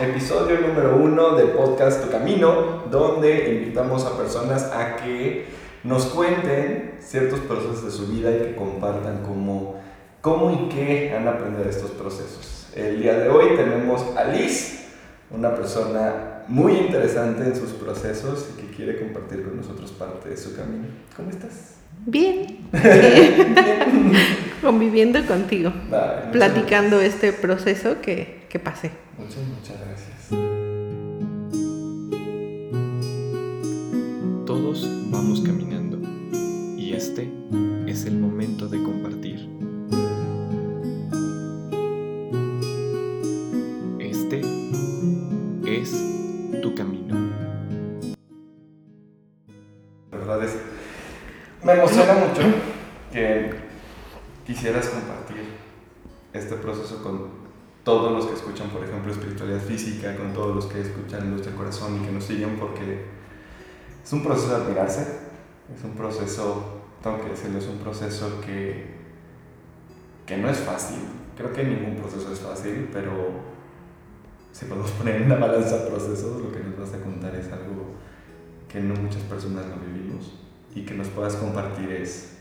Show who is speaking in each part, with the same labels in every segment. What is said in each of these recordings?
Speaker 1: episodio número uno del podcast Tu Camino, donde invitamos a personas a que nos cuenten ciertos procesos de su vida y que compartan cómo, cómo y qué han aprendido estos procesos. El día de hoy tenemos a Liz, una persona muy interesante en sus procesos y que quiere compartir con nosotros parte de su camino. ¿Cómo estás?
Speaker 2: Bien. Conviviendo contigo. platicando este proceso que, que pasé.
Speaker 1: Muchas, muchas gracias.
Speaker 3: Todos vamos caminando y este es el momento de compartir. Este es tu camino.
Speaker 1: La verdad es, me emociona mucho que quisieras compartir este proceso con todos los que escuchan, por ejemplo, espiritualidad física, con todos los que escuchan Luz del Corazón y que nos siguen, porque es un proceso de admirarse, es un proceso, tengo que decirlo, es un proceso que, que no es fácil. Creo que ningún proceso es fácil, pero si podemos poner en una balanza procesos, lo que nos vas a contar es algo que no muchas personas lo vivimos y que nos puedas compartir es,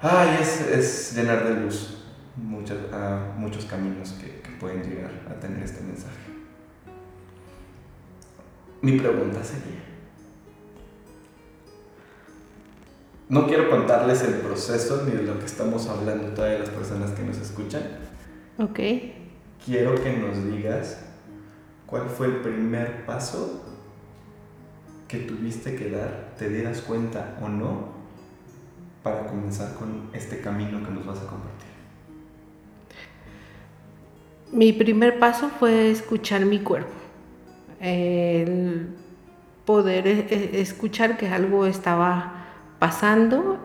Speaker 1: ay, es, es llenar de luz muchos, a muchos caminos que pueden llegar a tener este mensaje. Mi pregunta sería, no quiero contarles el proceso ni de lo que estamos hablando todas las personas que nos escuchan.
Speaker 2: Ok.
Speaker 1: Quiero que nos digas cuál fue el primer paso que tuviste que dar, te dieras cuenta o no, para comenzar con este camino que nos vas a compartir.
Speaker 2: Mi primer paso fue escuchar mi cuerpo, el poder e, e, escuchar que algo estaba pasando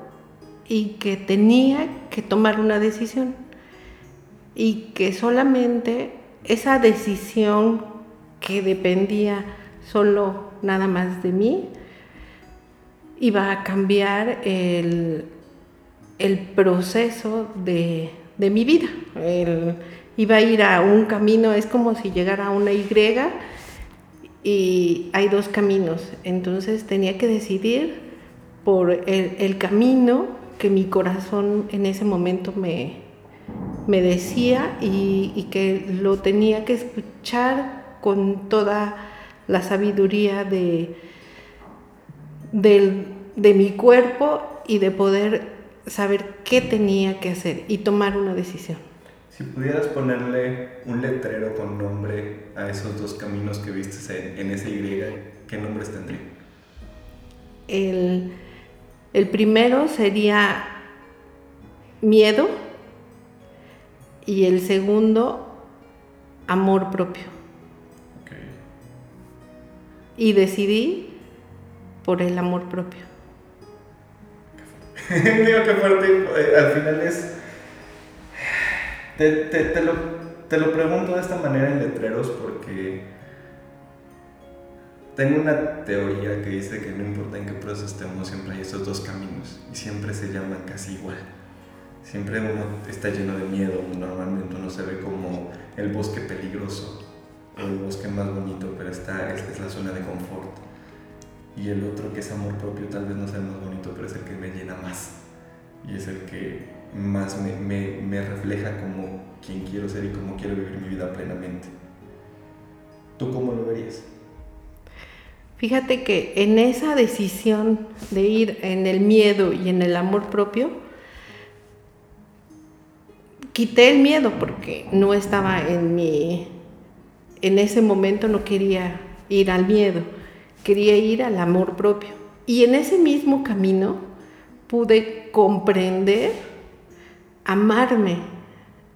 Speaker 2: y que tenía que tomar una decisión. Y que solamente esa decisión que dependía solo nada más de mí iba a cambiar el, proceso de, de mi vida, iba a ir a un camino, es como si llegara a una Y y hay dos caminos, entonces tenía que decidir por el, camino que mi corazón en ese momento me, me decía y, que lo tenía que escuchar con toda la sabiduría de, de mi cuerpo y de poder saber qué tenía que hacer y tomar una decisión.
Speaker 1: Si pudieras ponerle un letrero con nombre a esos dos caminos que viste en, ese Y, ¿qué nombres tendría?
Speaker 2: El, el primero sería miedo y el segundo amor propio. Okay. Y decidí por el amor propio.
Speaker 1: Digo que fuerte, eh, al final es te, te, lo, te lo pregunto de esta manera en letreros porque tengo una teoría que dice que no importa en qué proceso estemos, siempre hay esos dos caminos y siempre se llaman casi igual. Siempre uno está lleno de miedo, normalmente uno se ve como el bosque peligroso o el bosque más bonito, pero esta es la zona de confort. Y el otro que es amor propio tal vez no sea el más bonito, pero es el que me llena más y es el que más me, refleja como quien quiero ser y cómo quiero vivir mi vida plenamente. ¿Tú cómo lo verías?
Speaker 2: Fíjate que en esa decisión de ir en el miedo y en el amor propio, quité el miedo porque no estaba en mi, en ese momento no quería ir al miedo, quería ir al amor propio. Y en ese mismo camino pude comprender amarme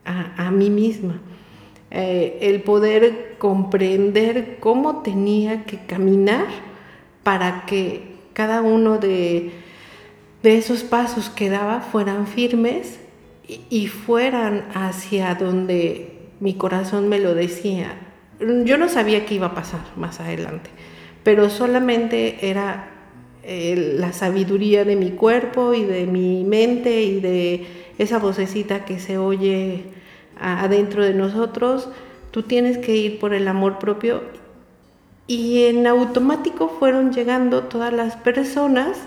Speaker 2: a, mí misma, eh, el poder comprender cómo tenía que caminar para que cada uno de, esos pasos que daba fueran firmes y, fueran hacia donde mi corazón me lo decía. Yo no sabía qué iba a pasar más adelante, pero solamente era la sabiduría de mi cuerpo y de mi mente y de esa vocecita que se oye adentro de nosotros, tú tienes que ir por el amor propio. Y en automático fueron llegando todas las personas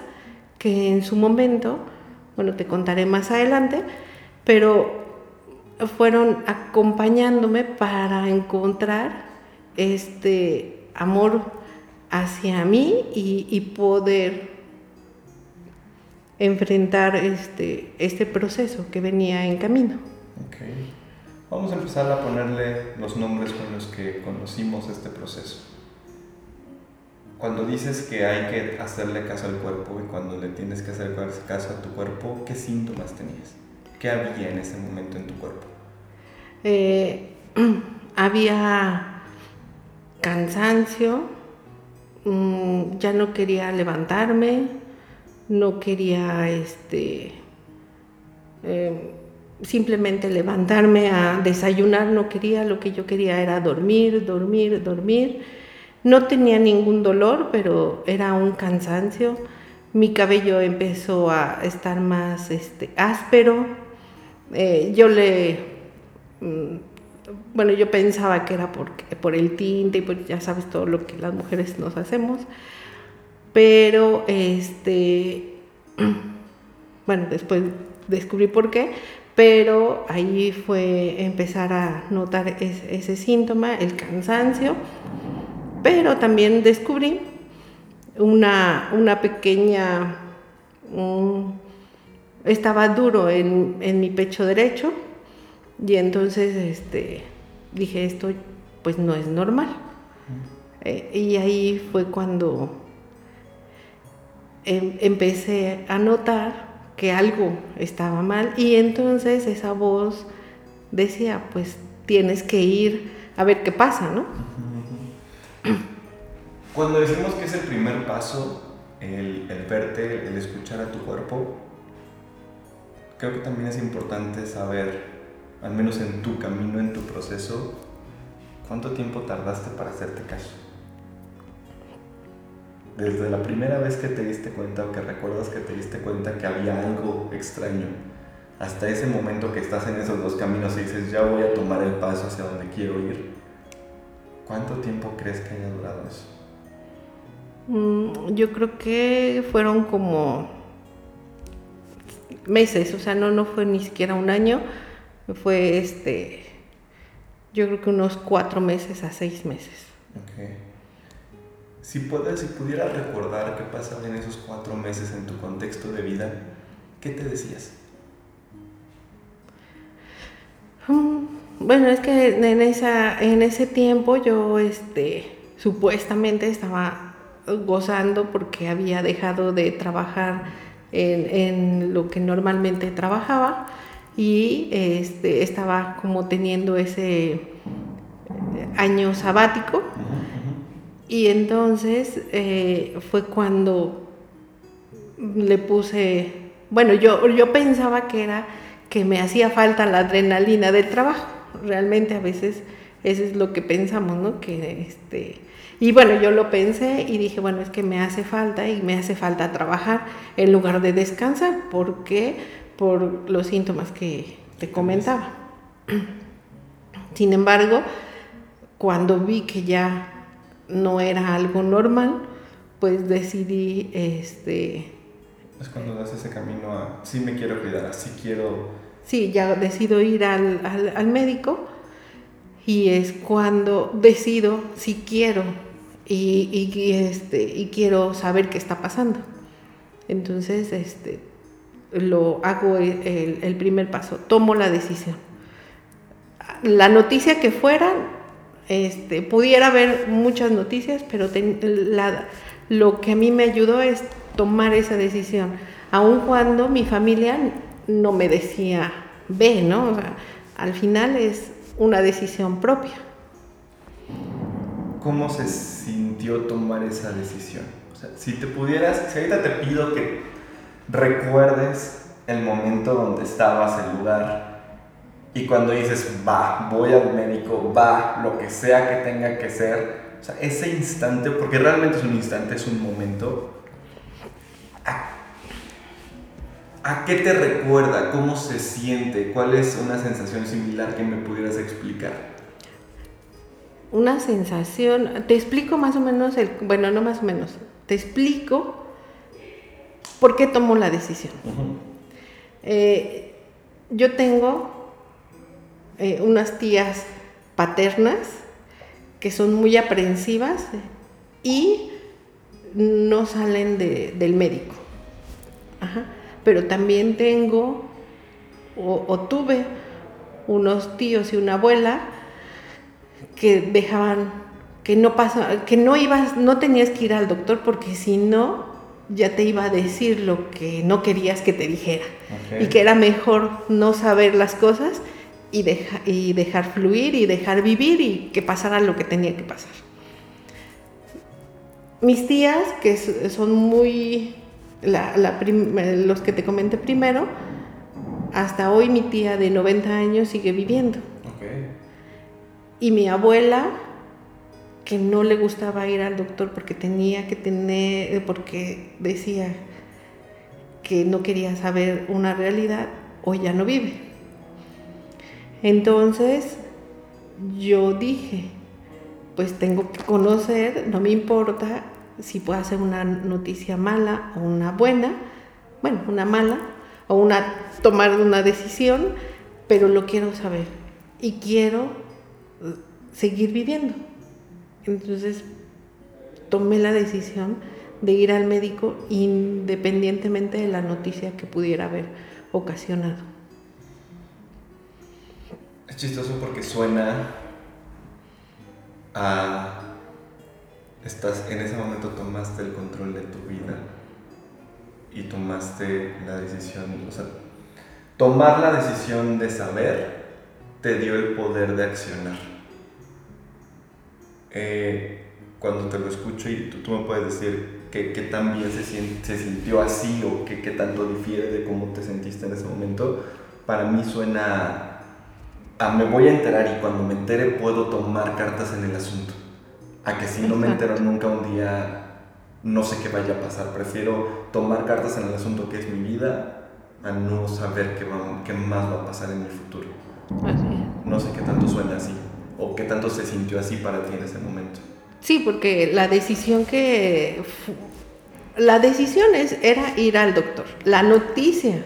Speaker 2: que en su momento, bueno, te contaré más adelante, pero fueron acompañándome para encontrar este amor hacia mí y, poder enfrentar este, este proceso que venía en camino.
Speaker 1: Okay. Vamos a empezar a ponerle los nombres con los que conocimos este proceso. Cuando dices que hay que hacerle caso al cuerpo y cuando le tienes que hacer caso a tu cuerpo, ¿qué síntomas tenías? ¿Qué había en ese momento en tu cuerpo?
Speaker 2: Eh, había cansancio, mm, ya no quería levantarme, no quería este, eh, simplemente levantarme a desayunar, no quería, lo que yo quería era dormir, dormir, dormir. No tenía ningún dolor, pero era un cansancio. Mi cabello empezó a estar más este, áspero. Eh, yo le mm, bueno, yo pensaba que era por, por el tinte y pues ya sabes todo lo que las mujeres nos hacemos, pero este, bueno, después descubrí por qué, pero ahí fue empezar a notar ese, síntoma, el cansancio, pero también descubrí una, una pequeña, estaba duro en, en mi pecho derecho, y entonces este, dije, esto pues no es normal. Eh, y ahí fue cuando em, empecé a notar que algo estaba mal y entonces esa voz decía, pues tienes que ir a ver qué pasa, ¿no?
Speaker 1: Cuando decimos que es el primer paso, el, el verte, el escuchar a tu cuerpo, creo que también es importante saber al menos en tu camino, en tu proceso, ¿cuánto tiempo tardaste para hacerte caso? Desde la primera vez que te diste cuenta o que recuerdas que te diste cuenta que había algo extraño, hasta ese momento que estás en esos dos caminos y dices, ya voy a tomar el paso hacia donde quiero ir, ¿cuánto tiempo crees que haya durado eso?
Speaker 2: Mm, yo creo que fueron como meses, o sea, no, no fue ni siquiera un año fue este, yo creo que unos cuatro meses a seis meses.
Speaker 1: Okay. Si, puedes, si pudieras recordar qué pasaba en esos cuatro meses en tu contexto de vida, ¿qué te decías?
Speaker 2: Mm, bueno, es que en, esa, en ese tiempo yo este, supuestamente estaba gozando porque había dejado de trabajar en, en lo que normalmente trabajaba y este, estaba como teniendo ese eh, año sabático. Y entonces eh, fue cuando le puse, bueno, yo, yo pensaba que era que me hacía falta la adrenalina del trabajo. Realmente a veces eso es lo que pensamos, ¿no? Que este, y bueno, yo lo pensé y dije, bueno, es que me hace falta y me hace falta trabajar en lugar de descansar. ¿Por qué? Por los síntomas que te comentaba. Sin embargo, cuando vi que ya no era algo normal, pues decidí este
Speaker 1: es cuando das ese camino a sí me quiero cuidar, así quiero.
Speaker 2: Sí, ya decido ir al, al, médico y es cuando decido si quiero y, y, este, y quiero saber qué está pasando. Entonces, este, lo hago el, primer paso, tomo la decisión. La noticia que fuera, este, pudiera haber muchas noticias, pero lo que a mí me ayudó es tomar esa decisión, aun cuando mi familia no me decía, ve, ¿no? al final es una decisión propia.
Speaker 1: ¿Cómo se sintió tomar esa decisión? si te pudieras, si ahorita te pido que recuerdes el momento donde estabas, el lugar, y cuando dices, va, voy al médico, va, lo que sea que tenga que ser, o sea, ese instante, porque realmente es un instante, es un momento, ¿a, qué te recuerda? ¿Cómo se siente? ¿Cuál es una sensación similar que me pudieras explicar?
Speaker 2: una sensación, te explico más o menos, el, bueno, no más o menos, te explico por qué tomo la decisión. Eh, yo tengo eh, unas tías paternas que son muy aprensivas y no salen del médico. Pero también tengo o, tuve unos tíos y una abuela que dejaban que no pasa, que no ibas, no tenías que ir al doctor porque si no ya te iba a decir lo que no querías que te dijera y que era mejor no saber las cosas y, y dejar fluir y dejar vivir y que pasara lo que tenía que pasar. Mis tías, que son muy, los que te comenté primero, hasta hoy mi tía de 90 años sigue viviendo. Y mi abuela, que no le gustaba ir al doctor porque tenía que tener, porque decía que no quería saber una realidad, hoy ya no vive. Entonces yo dije, pues tengo que conocer, no me importa si puedo hacer una noticia mala o una buena, bueno, una mala, o una tomar una decisión, pero lo quiero saber y quiero eh, seguir viviendo. Entonces tomé la decisión de ir al médico independientemente de la noticia que pudiera haber ocasionado.
Speaker 1: Es chistoso porque suena a... Estás, en ese momento tomaste el control de tu vida y tomaste la decisión, o sea, tomar la decisión de saber te dio el poder de accionar. Eh, cuando te lo escucho y tú, me puedes decir que, que tan bien se, se sintió así o que, que tanto difiere de cómo te sentiste en ese momento, para mí suena a me voy a enterar y cuando me entere puedo tomar cartas en el asunto. A que si no me entero nunca un día no sé qué vaya a pasar. Prefiero tomar cartas en el asunto que es mi vida a no saber qué, qué más va a pasar en mi futuro. No sé qué tanto suena así o qué tanto se sintió así para ti en ese momento.
Speaker 2: Sí, porque la decisión que... La decisión es, era ir al doctor. La noticia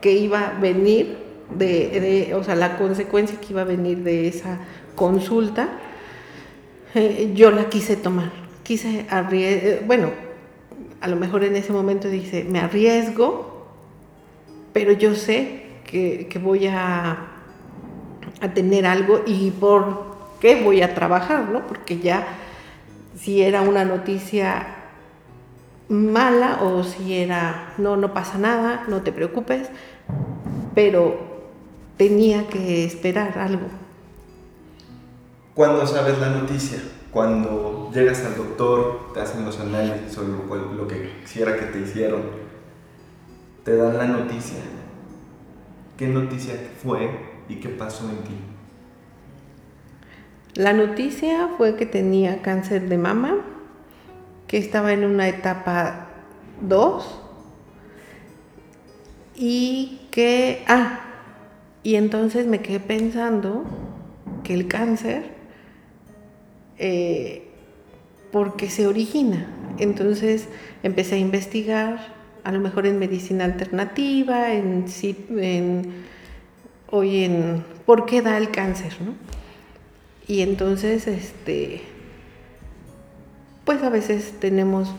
Speaker 2: que iba a venir de, o sea, la consecuencia que iba a venir de esa consulta, eh, yo la quise tomar quise arriesgar, bueno, a lo mejor en ese momento dice, me arriesgo, pero yo sé que, voy a, a, tener algo y por qué voy a trabajar, ¿no? Porque ya si era una noticia mala o si era, no, no pasa nada, no te preocupes, pero tenía que esperar algo.
Speaker 1: ¿Cuándo sabes la noticia? cuando llegas al doctor, te hacen los análisis sobre lo, que quisiera que te hicieron, te dan la noticia. ¿Qué noticia fue y qué pasó en ti?
Speaker 2: La noticia fue que tenía cáncer de mama, que estaba en una etapa 2 y que, ah, y entonces me quedé pensando que el cáncer eh, porque se origina. Entonces empecé a investigar, a lo mejor en medicina alternativa, en, en hoy en por qué da el cáncer, ¿no? Y entonces, este, pues a veces tenemos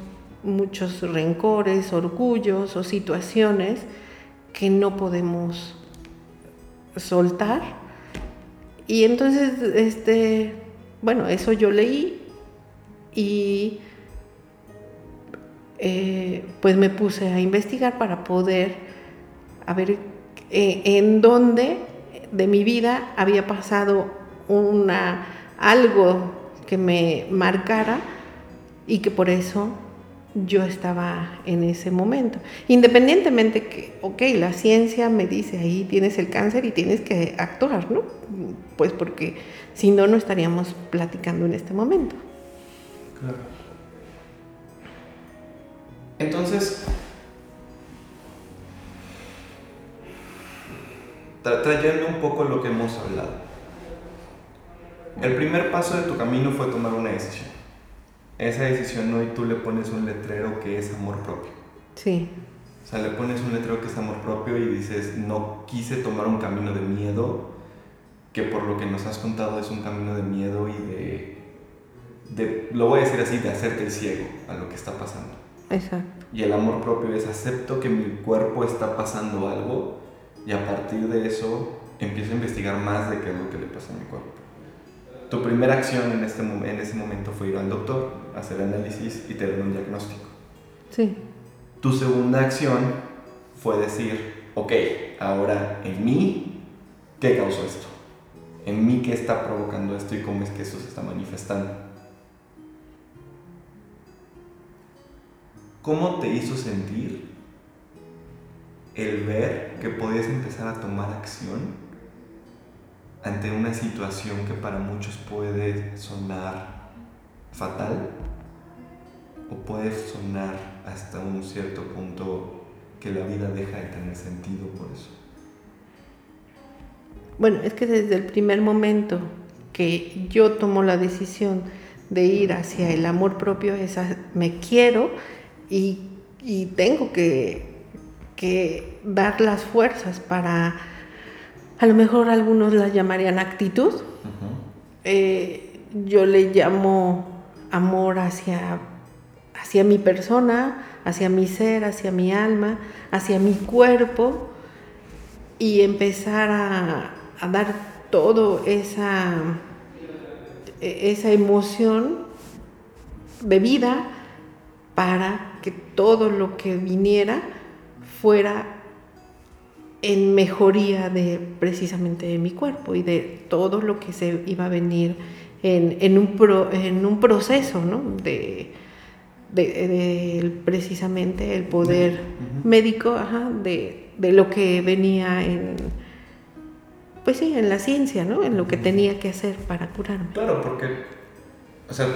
Speaker 2: muchos rencores, orgullos o situaciones que no podemos soltar. Y entonces, este, bueno, eso yo leí y eh, pues me puse a investigar para poder a ver eh, en dónde de mi vida había pasado una, algo que me marcara y que por eso yo estaba en ese momento. Independientemente que, ok, la ciencia me dice ahí tienes el cáncer y tienes que actuar, ¿no? Pues porque si no, no estaríamos platicando en este momento.
Speaker 1: Claro. Entonces, trayendo un poco lo que hemos hablado, El primer paso de tu camino fue tomar una decisión. Esa decisión hoy tú le pones un letrero que es amor propio.
Speaker 2: Sí.
Speaker 1: O sea, le pones un letrero que es amor propio y dices, no quise tomar un camino de miedo, que por lo que nos has contado es un camino de miedo y de, de lo voy a decir así, de hacerte el ciego a lo que está pasando.
Speaker 2: Exacto.
Speaker 1: Y el amor propio es acepto que mi cuerpo está pasando algo y a partir de eso empiezo a investigar más de qué es lo que le pasa a mi cuerpo. Tu primera acción en, este, en ese momento fue ir al doctor, hacer análisis y tener un diagnóstico.
Speaker 2: Sí.
Speaker 1: Tu segunda acción fue decir, ok, ahora en mí, ¿qué causó esto? En mí, ¿qué está provocando esto y cómo es que eso se está manifestando? ¿Cómo te hizo sentir el ver que podías empezar a tomar acción ante una situación que para muchos puede sonar fatal o puede sonar hasta un cierto punto que la vida deja de tener sentido por eso?
Speaker 2: Bueno, es que desde el primer momento que yo tomo la decisión de ir hacia el amor propio, esa, me quiero y, tengo que, que dar las fuerzas para a lo mejor algunos la llamarían actitud. Eh, yo le llamo amor hacia, hacia mi persona, hacia mi ser, hacia mi alma, hacia mi cuerpo y empezar a, a dar todo esa, e, esa emoción de vida para que todo lo que viniera fuera en mejoría de precisamente de mi cuerpo y de todo lo que se iba a venir en, un, en un proceso ¿no? de, precisamente el poder médico de, lo que venía en pues sí, en la ciencia, ¿no? En lo que tenía que hacer para curarme.
Speaker 1: Claro, porque, o sea,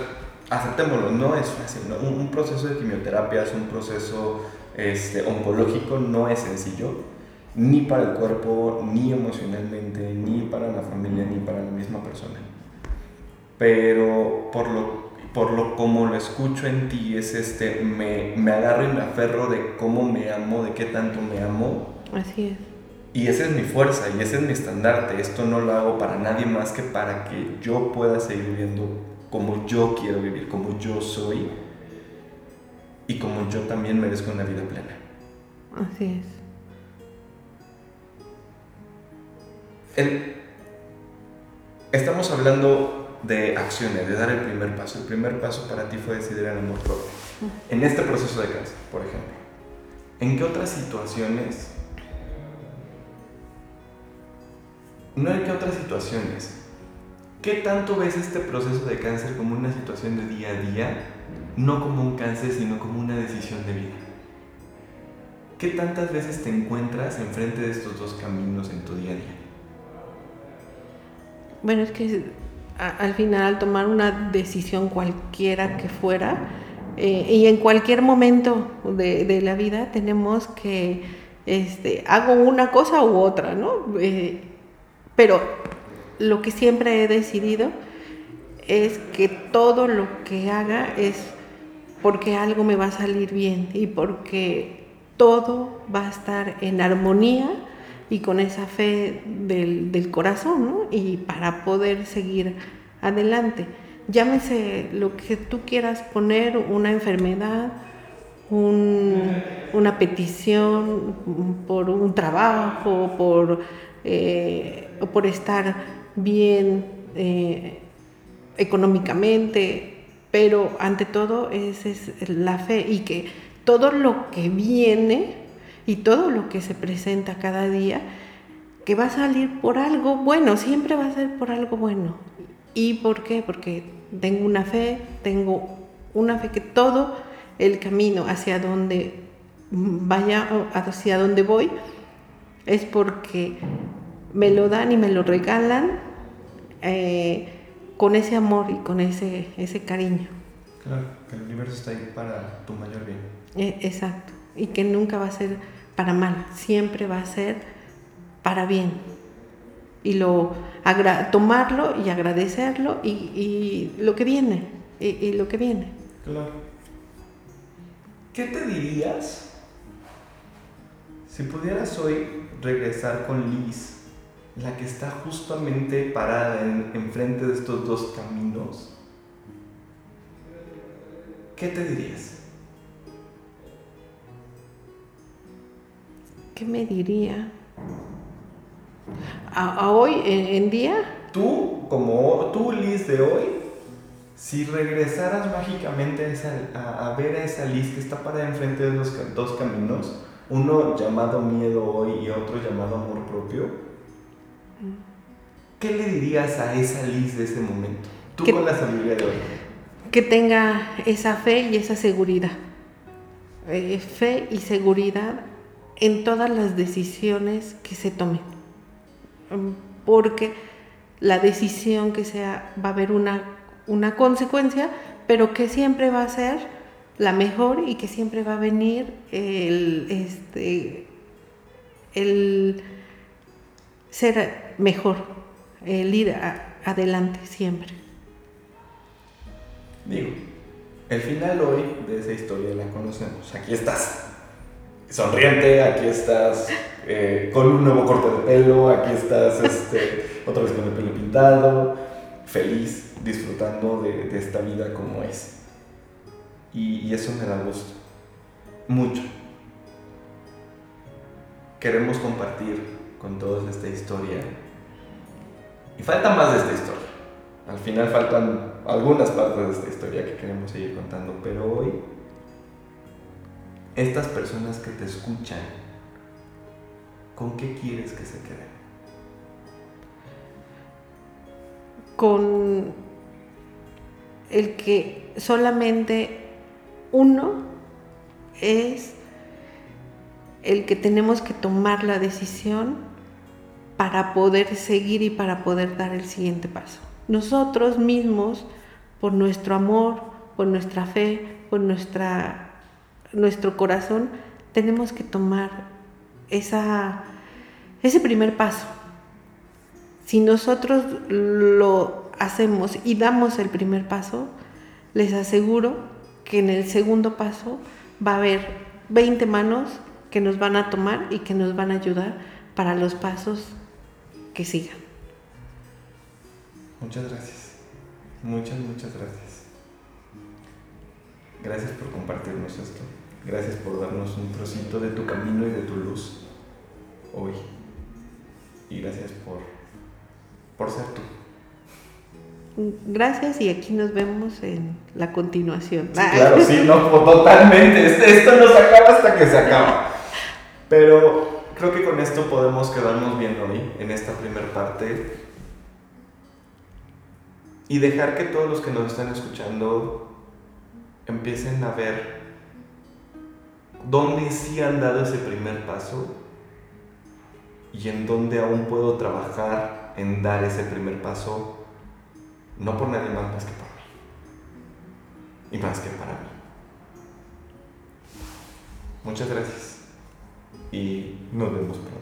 Speaker 1: aceptémoslo, no es fácil, Un, proceso de quimioterapia es un proceso este, oncológico, no es sencillo ni para el cuerpo, ni emocionalmente, ni para la familia, ni para la misma persona. Pero por lo, por lo como lo escucho en ti, es este, me, me agarro y me aferro de cómo me amo, de qué tanto me amo.
Speaker 2: Así es.
Speaker 1: Y esa es mi fuerza y ese es mi estandarte. Esto no lo hago para nadie más que para que yo pueda seguir viviendo como yo quiero vivir, como yo soy y como yo también merezco una vida plena.
Speaker 2: Así es.
Speaker 1: estamos hablando de acciones, de dar el primer paso. El primer paso para ti fue decidir el amor propio. En este proceso de cáncer, por ejemplo, ¿en qué otras situaciones, no en qué otras situaciones, qué tanto ves este proceso de cáncer como una situación de día a día, no como un cáncer, sino como una decisión de vida? ¿Qué tantas veces te encuentras enfrente de estos dos caminos en tu día a día?
Speaker 2: Bueno, es que al final tomar una decisión cualquiera que fuera, eh, y en cualquier momento de, la vida tenemos que, este, hago una cosa u otra, ¿no? Eh, pero lo que siempre he decidido es que todo lo que haga es porque algo me va a salir bien y porque todo va a estar en armonía y con esa fe del, corazón, ¿no? Y para poder seguir adelante. Llámese lo que tú quieras poner, una enfermedad, una petición por un trabajo, por, eh, por estar bien eh, económicamente, pero ante todo es, es la fe y que todo lo que viene y todo lo que se presenta cada día, que va a salir por algo bueno, siempre va a ser por algo bueno. ¿Y por qué? Porque tengo una fe, tengo una fe que todo el camino hacia donde vaya, hacia donde voy, es porque me lo dan y me lo regalan eh, con ese amor y con ese, ese cariño.
Speaker 1: Claro, que el universo está ahí para tu mayor bien.
Speaker 2: Eh, exacto y que nunca va a ser para mal, siempre va a ser para bien. y lo tomarlo y agradecerlo y, lo que viene, y, lo que viene.
Speaker 1: Claro. ¿Qué te dirías si pudieras hoy regresar con Liz, la que está justamente parada enfrente de estos dos caminos? ¿Qué te dirías?
Speaker 2: ¿Qué me diría? ¿A, hoy, en, día?
Speaker 1: Tú, como tú, Liz, de hoy, si regresaras mágicamente a, ver a esa Liz que está parada enfrente de los dos caminos, uno llamado miedo hoy y otro llamado amor propio, ¿qué le dirías a esa Liz de ese momento? Tú con la sabiduría de hoy.
Speaker 2: Que tenga esa fe y esa seguridad. Eh, fe y seguridad en todas las decisiones que se tomen. Mm, porque la decisión que sea va a haber una, una consecuencia, pero que siempre va a ser la mejor y que siempre va a venir el, este, el ser mejor, el ir adelante siempre.
Speaker 1: Digo, el final hoy de esa historia la conocemos. Aquí estás, sonriente, aquí estás eh, con un nuevo corte de pelo, aquí estás este, otra vez con el pelo pintado, feliz, disfrutando de, esta vida como es. Y, eso me da gusto, mucho. Queremos compartir con todos esta historia. Y falta más de esta historia. Al final faltan algunas partes de esta historia que queremos seguir contando, pero hoy estas personas que te escuchan ¿con qué quieres que se queden?
Speaker 2: Con el que solamente uno es el que tenemos que tomar la decisión para poder seguir y para poder dar el siguiente paso. Nosotros mismos, por nuestro amor, por nuestra fe, por nuestra, nuestro corazón, tenemos que tomar esa ese primer paso. Si nosotros lo hacemos y damos el primer paso, les aseguro que en el segundo paso va a haber 20 manos que nos van a tomar y que nos van a ayudar para los pasos que sigan.
Speaker 1: Muchas gracias. Muchas, muchas gracias. Gracias por compartirnos esto. Gracias por darnos un trocito de tu camino y de tu luz hoy y gracias por, por ser tú.
Speaker 2: Gracias y aquí nos vemos en la continuación.
Speaker 1: claro, sí, no, totalmente. Este, esto no se acaba hasta que se acaba. Pero creo que con esto podemos quedarnos bien hoy, en esta primera parte. Y dejar que todos los que nos están escuchando empiecen a ver dónde sí han dado ese primer paso y en dónde aún puedo trabajar en dar ese primer paso, no por nadie más, más que por mí. Y más que para mí. Muchas gracias y nos vemos pronto.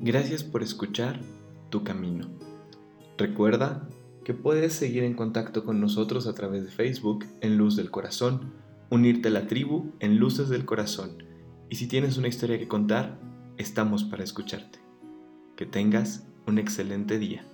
Speaker 3: Gracias por escuchar Tu Camino. Recuerda que puedes seguir en contacto con nosotros a través de Facebook en Luz del Corazón, unirte a la tribu en Luces del Corazón y si tienes una historia que contar, estamos para escucharte. Que tengas un excelente día.